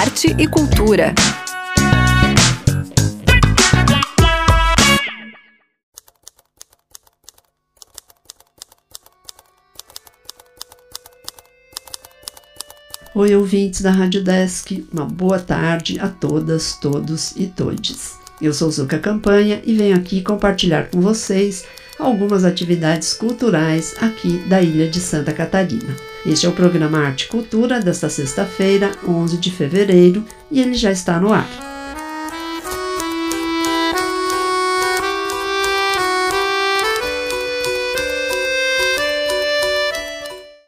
arte e cultura. Oi, ouvintes da Rádio Desk, uma boa tarde a todas, todos e todes. Eu sou Zuka Campanha e venho aqui compartilhar com vocês algumas atividades culturais aqui da ilha de Santa Catarina. Este é o programa Arte e Cultura desta sexta-feira, 11 de fevereiro, e ele já está no ar.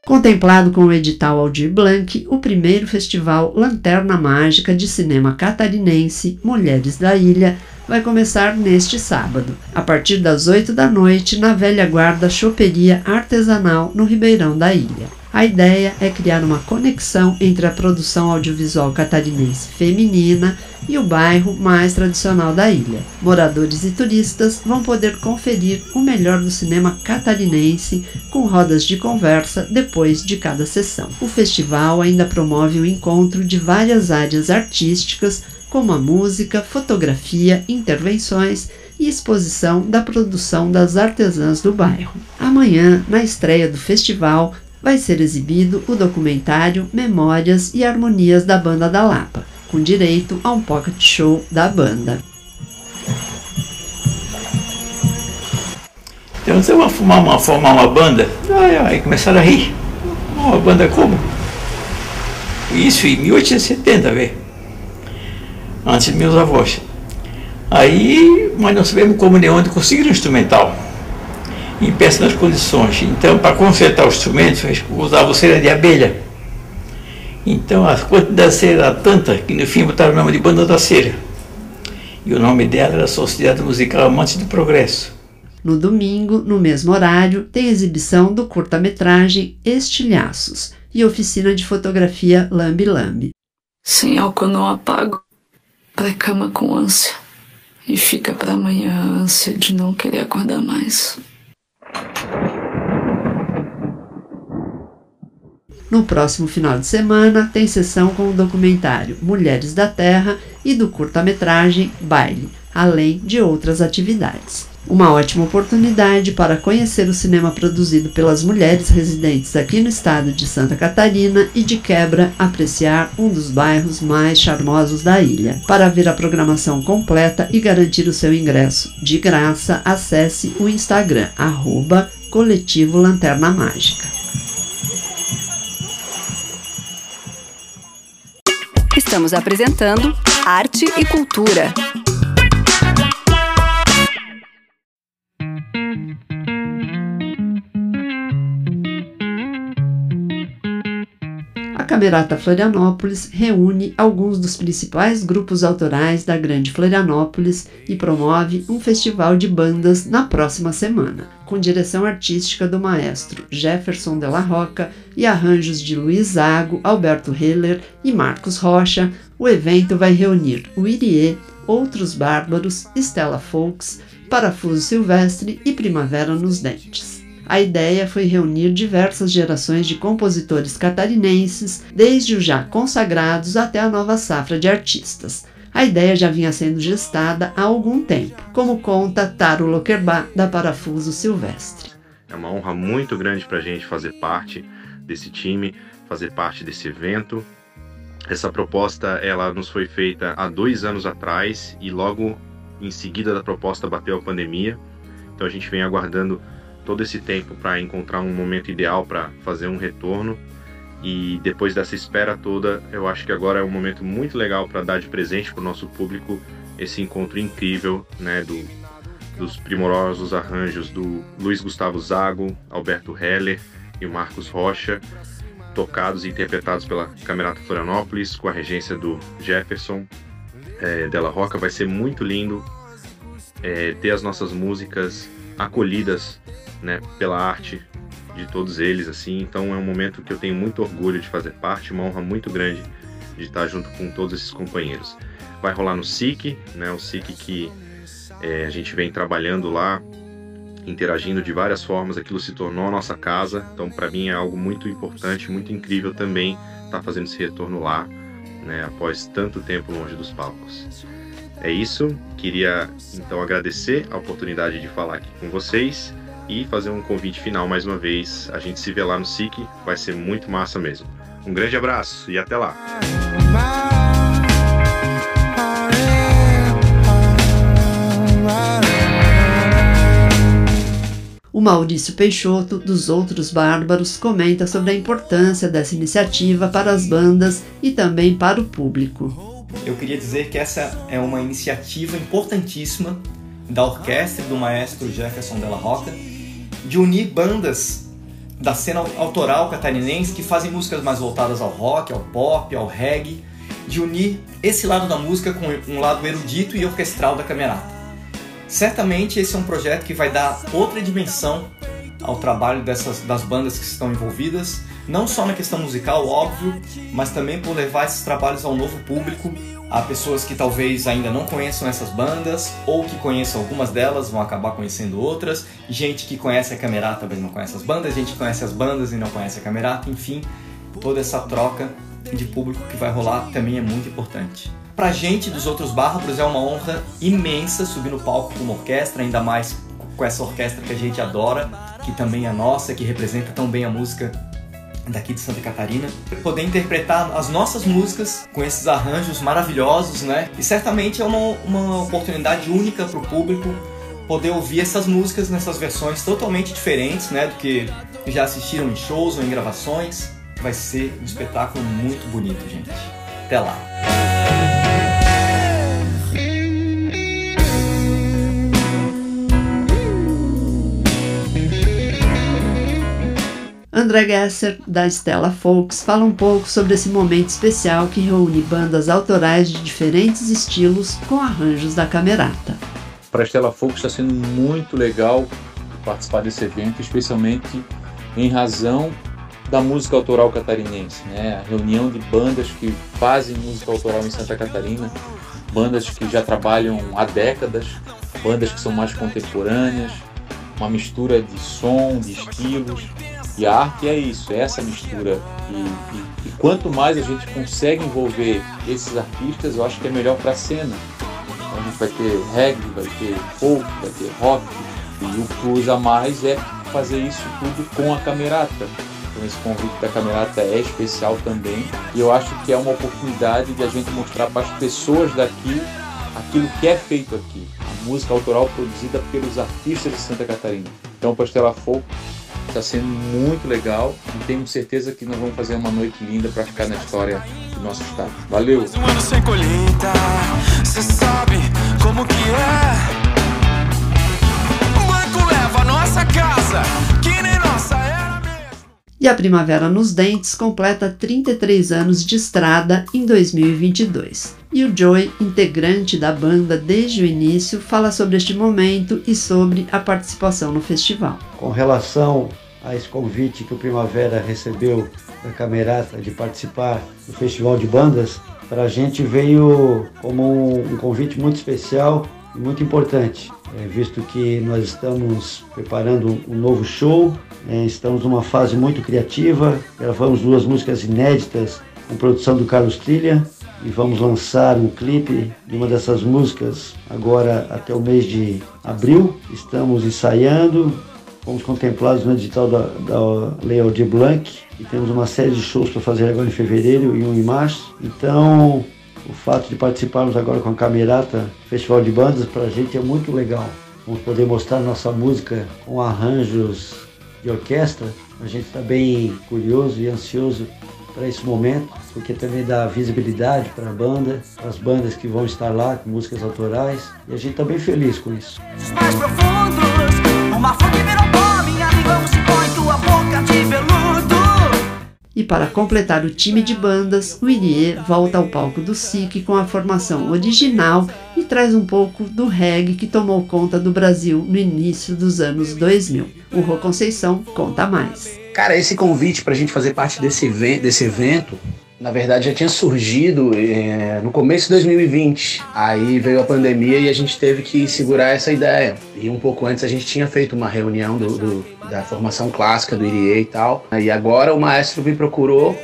Contemplado com o edital Aldir Blanc, o primeiro festival Lanterna Mágica de Cinema Catarinense Mulheres da Ilha vai começar neste sábado, a partir das 8 da noite, na velha guarda Choperia Artesanal no Ribeirão da Ilha. A ideia é criar uma conexão entre a produção audiovisual catarinense feminina e o bairro mais tradicional da ilha. Moradores e turistas vão poder conferir o melhor do cinema catarinense com rodas de conversa depois de cada sessão. O festival ainda promove o encontro de várias áreas artísticas, como a música, fotografia, intervenções e exposição da produção das artesãs do bairro. Amanhã, na estreia do festival, vai ser exibido o documentário Memórias e Harmonias da Banda da Lapa, com direito a um pocket show da banda. Então você vai formar uma, formar uma banda? Ai, ai, começaram a rir. Uma banda como? Isso em 1870, vê? Antes de meus avós. Aí, mas não sabemos como nem onde conseguir um instrumental em péssimas condições. Então, para consertar os instrumentos, usava cera de abelha. Então, a quantidade de cera era tanta que no fim botaram o nome de Banda da Cera. E o nome dela era Sociedade Musical Amantes do Progresso. No domingo, no mesmo horário, tem exibição do curta-metragem Estilhaços e oficina de fotografia Lambi Lambi. Sem álcool não apago, pré-cama com ânsia. E fica para amanhã a ânsia de não querer acordar mais. No próximo final de semana, tem sessão com o documentário Mulheres da Terra e do curta-metragem Baile, além de outras atividades. Uma ótima oportunidade para conhecer o cinema produzido pelas mulheres residentes aqui no estado de Santa Catarina e, de quebra, apreciar um dos bairros mais charmosos da ilha. Para ver a programação completa e garantir o seu ingresso de graça, acesse o Instagram, arroba Coletivo Lanterna Mágica. Estamos apresentando Arte e Cultura. Camerata Florianópolis reúne alguns dos principais grupos autorais da Grande Florianópolis e promove um festival de bandas na próxima semana, com direção artística do maestro Jefferson de la Roca e arranjos de Luiz Zago, Alberto Heller e Marcos Rocha. O evento vai reunir o Irie, Outros Bárbaros, Stella Folks, Parafuso Silvestre e Primavera nos Dentes. A ideia foi reunir diversas gerações de compositores catarinenses, desde os já consagrados até a nova safra de artistas. A ideia já vinha sendo gestada há algum tempo, como conta Taro Lokerbá, da Parafuso Silvestre. É uma honra muito grande para a gente fazer parte desse time, fazer parte desse evento. Essa proposta ela nos foi feita há dois anos atrás e logo em seguida da proposta bateu a pandemia. Então a gente vem aguardando todo esse tempo para encontrar um momento ideal para fazer um retorno. E depois dessa espera toda, eu acho que agora é um momento muito legal para dar de presente para o nosso público esse encontro incrível, né, do, dos primorosos arranjos do Luiz Gustavo Zago, Alberto Heller e Marcos Rocha, tocados e interpretados pela Camerata Florianópolis, com a regência do Jefferson é, Della Roca. Vai ser muito lindo é, ter as nossas músicas acolhidas né, pela arte de todos eles, assim. Então é um momento que eu tenho muito orgulho de fazer parte, uma honra muito grande de estar junto com todos esses companheiros. Vai rolar no SIC, né, o SIC que é, a gente vem trabalhando lá, interagindo de várias formas, aquilo se tornou a nossa casa. Então para mim é algo muito importante, muito incrível também estar fazendo esse retorno lá. né, após tanto tempo longe dos palcos. É isso, queria então agradecer a oportunidade de falar aqui com vocês e fazer um convite final mais uma vez. A gente se vê lá no SIC, vai ser muito massa mesmo. Um grande abraço e até lá! O Maurício Peixoto, dos Outros Bárbaros, comenta sobre a importância dessa iniciativa para as bandas e também para o público. Eu queria dizer que essa é uma iniciativa importantíssima da orquestra do maestro Jefferson Della Roca de unir bandas da cena autoral catarinense que fazem músicas mais voltadas ao rock, ao pop, ao reggae, de unir esse lado da música com um lado erudito e orquestral da camerata. Certamente esse é um projeto que vai dar outra dimensão ao trabalho dessas, das bandas que estão envolvidas, não só na questão musical, óbvio, mas também por levar esses trabalhos ao novo público, a pessoas que talvez ainda não conheçam essas bandas, ou que conheçam algumas delas, vão acabar conhecendo outras, gente que conhece a Camerata talvez não conhece as bandas, gente que conhece as bandas e não conhece a Camerata, enfim, toda essa troca de público que vai rolar também é muito importante. Pra gente dos outros bárbaros é uma honra imensa subir no palco com uma orquestra, ainda mais com essa orquestra que a gente adora, que também é nossa, que representa tão bem a música daqui de Santa Catarina, poder interpretar as nossas músicas com esses arranjos maravilhosos, né? E certamente é uma, uma oportunidade única para o público poder ouvir essas músicas nessas versões totalmente diferentes, né? Do que já assistiram em shows ou em gravações. Vai ser um espetáculo muito bonito, gente. Até lá! André Gesser, da Stella Folks, fala um pouco sobre esse momento especial que reúne bandas autorais de diferentes estilos com arranjos da Camerata. Para a Stella Folks está sendo muito legal participar desse evento, especialmente em razão da música autoral catarinense, né? A reunião de bandas que fazem música autoral em Santa Catarina, bandas que já trabalham há décadas, bandas que são mais contemporâneas, uma mistura de som, de estilos, e a arte é isso, é essa mistura. E, e, e, quanto mais a gente consegue envolver esses artistas, eu acho que é melhor para a cena. Então a gente vai ter reggae, vai ter folk, vai ter rock. E o que usa mais é fazer isso tudo com a camerata. Então esse convite da camerata é especial também. E eu acho que é uma oportunidade de a gente mostrar para as pessoas daqui aquilo que é feito aqui. A música autoral produzida pelos artistas de Santa Catarina. Então, Pastela Folk Está sendo muito legal e tenho certeza que nós vamos fazer uma noite linda para ficar na história do nosso estado. Valeu! Um ano sem colheita, cê sabe como que é. O banco leva a nossa casa, que nem nossa era mesmo. E a Primavera nos Dentes completa 33 anos de estrada em 2022. E o Joey, integrante da banda desde o início, fala sobre este momento e sobre a participação no festival. Com relação a esse convite que o Primavera recebeu da Camerata de participar do Festival de Bandas, para a gente veio como um, convite muito especial e muito importante, é, visto que nós estamos preparando um novo show, é, estamos numa fase muito criativa, gravamos duas músicas inéditas com produção do Carlos Trilha e vamos lançar um clipe de uma dessas músicas agora até o mês de abril. Estamos ensaiando, Fomos contemplados no edital da, da Lei Aldir Blanc e temos uma série de shows para fazer agora em fevereiro e um em março. Então, o fato de participarmos agora com a Camerata Festival de Bandas para a gente é muito legal. Vamos poder mostrar nossa música com arranjos de orquestra. A gente está bem curioso e ansioso para esse momento, porque também dá visibilidade para a banda, para as bandas que vão estar lá com músicas autorais, e a gente está bem feliz com isso. Mais profundos, uma fonte virou pó, minha língua se põe tua boca de veludo. E para completar o time de bandas, o Irie volta ao palco do SIC com a formação original e traz um pouco do reggae que tomou conta do Brasil no início dos anos 2000. O Rô Conceição conta mais. Cara, esse convite para a gente fazer parte desse evento, desse evento na verdade já tinha surgido é, no começo de 2020. Aí veio a pandemia e a gente teve que segurar essa ideia. E um pouco antes a gente tinha feito uma reunião do, do, da formação clássica do IRIE e tal. E agora o maestro me procurou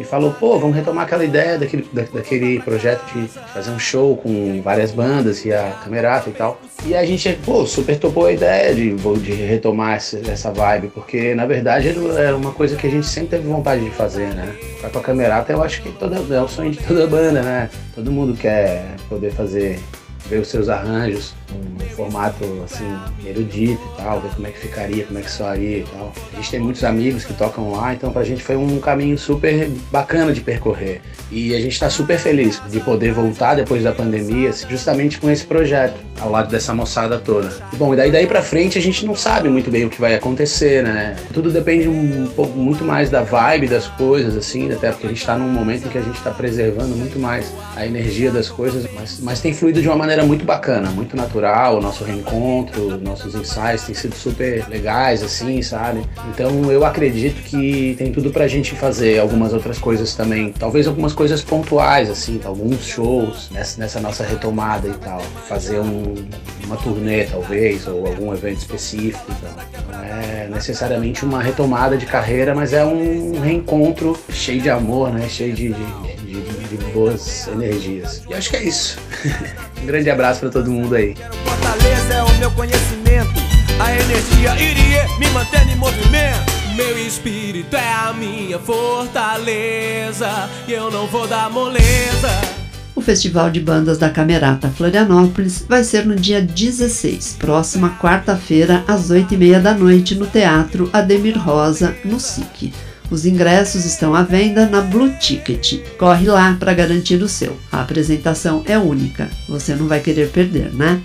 e falou, pô, vamos retomar aquela ideia daquele, da, daquele projeto de fazer um show com várias bandas e a camerata e tal. E a gente, pô, super topou a ideia de, de retomar essa, essa vibe, porque na verdade era uma coisa que a gente sempre teve vontade de fazer, né? Tocar com a camerata eu acho que toda, é o sonho de toda banda, né? Todo mundo quer poder fazer ver os seus arranjos, um formato assim, erudito e tal, ver como é que ficaria, como é que soaria e tal. A gente tem muitos amigos que tocam lá, então pra gente foi um caminho super bacana de percorrer. E a gente está super feliz de poder voltar depois da pandemia, justamente com esse projeto, ao lado dessa moçada toda. E, bom, e daí, daí pra frente a gente não sabe muito bem o que vai acontecer, né? Tudo depende um pouco muito mais da vibe das coisas, assim, até porque a gente está num momento em que a gente está preservando muito mais a energia das coisas, mas, mas tem fluído de uma maneira muito bacana, muito natural, o nosso reencontro, nossos ensaios têm sido super legais, assim, sabe? Então eu acredito que tem tudo pra gente fazer algumas outras coisas também, talvez algumas coisas pontuais, assim, alguns shows nessa, nessa nossa retomada e tal. Fazer um, uma turnê, talvez, ou algum evento específico. Então. Não é necessariamente uma retomada de carreira, mas é um reencontro cheio de amor, né? Cheio de, de, de, de boas energias. E acho que é isso. um grande abraço para todo mundo aí. Fortaleza é o meu conhecimento, a energia iria me mantendo em movimento. Meu espírito é a minha fortaleza e eu não vou dar moleza. O Festival de Bandas da Camerata Florianópolis vai ser no dia 16, próxima quarta-feira, às 8h30 da noite, no Teatro Ademir Rosa, no SIC. Os ingressos estão à venda na Blue Ticket. Corre lá para garantir o seu. A apresentação é única. Você não vai querer perder, né?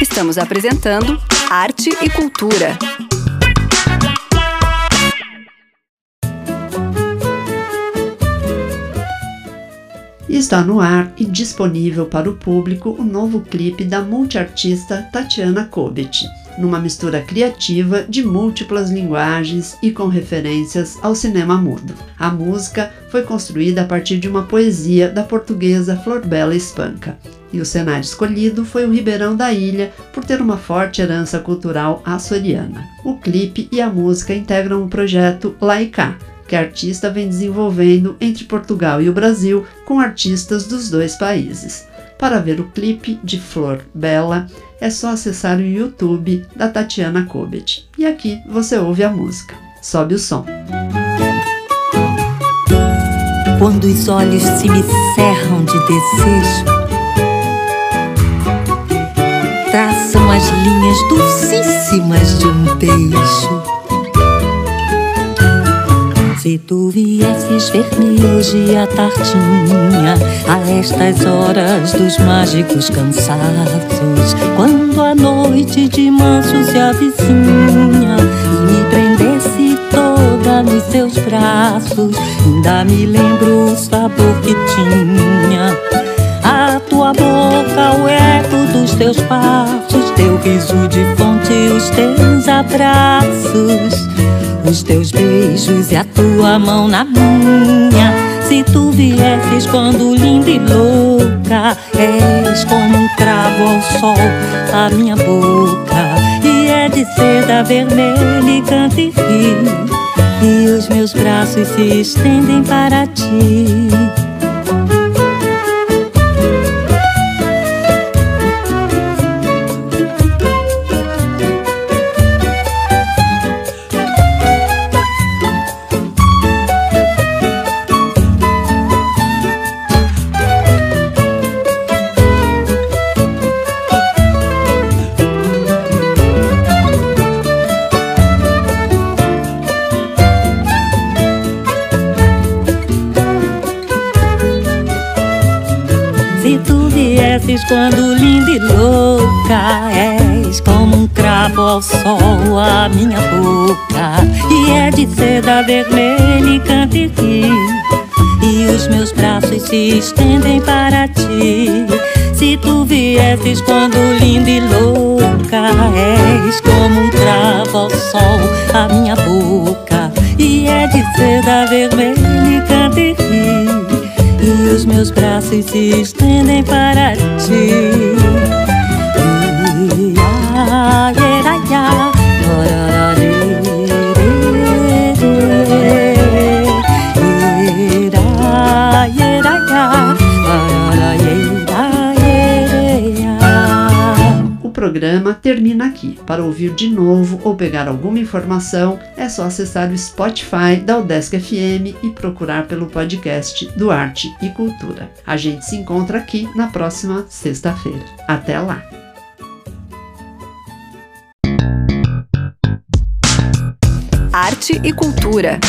Estamos apresentando Arte e Cultura. E está no ar e disponível para o público o novo clipe da multiartista Tatiana Kobet, numa mistura criativa de múltiplas linguagens e com referências ao cinema mudo. A música foi construída a partir de uma poesia da portuguesa Florbela Espanca, e o cenário escolhido foi o Ribeirão da Ilha por ter uma forte herança cultural açoriana. O clipe e a música integram o projeto Laicá, que a artista vem desenvolvendo entre Portugal e o Brasil com artistas dos dois países. Para ver o clipe de Flor Bela, é só acessar o YouTube da Tatiana Kobet. E aqui você ouve a música. Sobe o som. Quando os olhos se me cerram de desejo, traçam as linhas dulcíssimas de um beijo. Se tu viesses ver-me hoje à tardinha, a estas horas dos mágicos cansaços, quando a noite de manso se avizinha e me prendesse toda nos seus braços, ainda me lembro o sabor que tinha. A tua boca, o eco dos teus passos, teu riso de fonte, os teus abraços os teus beijos e a tua mão na minha. Se tu viesses quando linda e louca, és como um cravo ao sol, a minha boca. E é de seda vermelha e canta e ri. E os meus braços se estendem para ti. Quando linda e louca és como um cravo ao sol a minha boca. E é de seda vermelha e canta e ri e os meus braços se estendem para ti. Se tu viesses quando linda e louca és como um cravo ao sol a minha boca. E é de seda vermelha e canta e ri meus braços se estendem para ti. Programa termina aqui. Para ouvir de novo ou pegar alguma informação, é só acessar o Spotify da Udesc FM e procurar pelo podcast do Arte e Cultura. A gente se encontra aqui na próxima sexta-feira. Até lá! Arte e Cultura.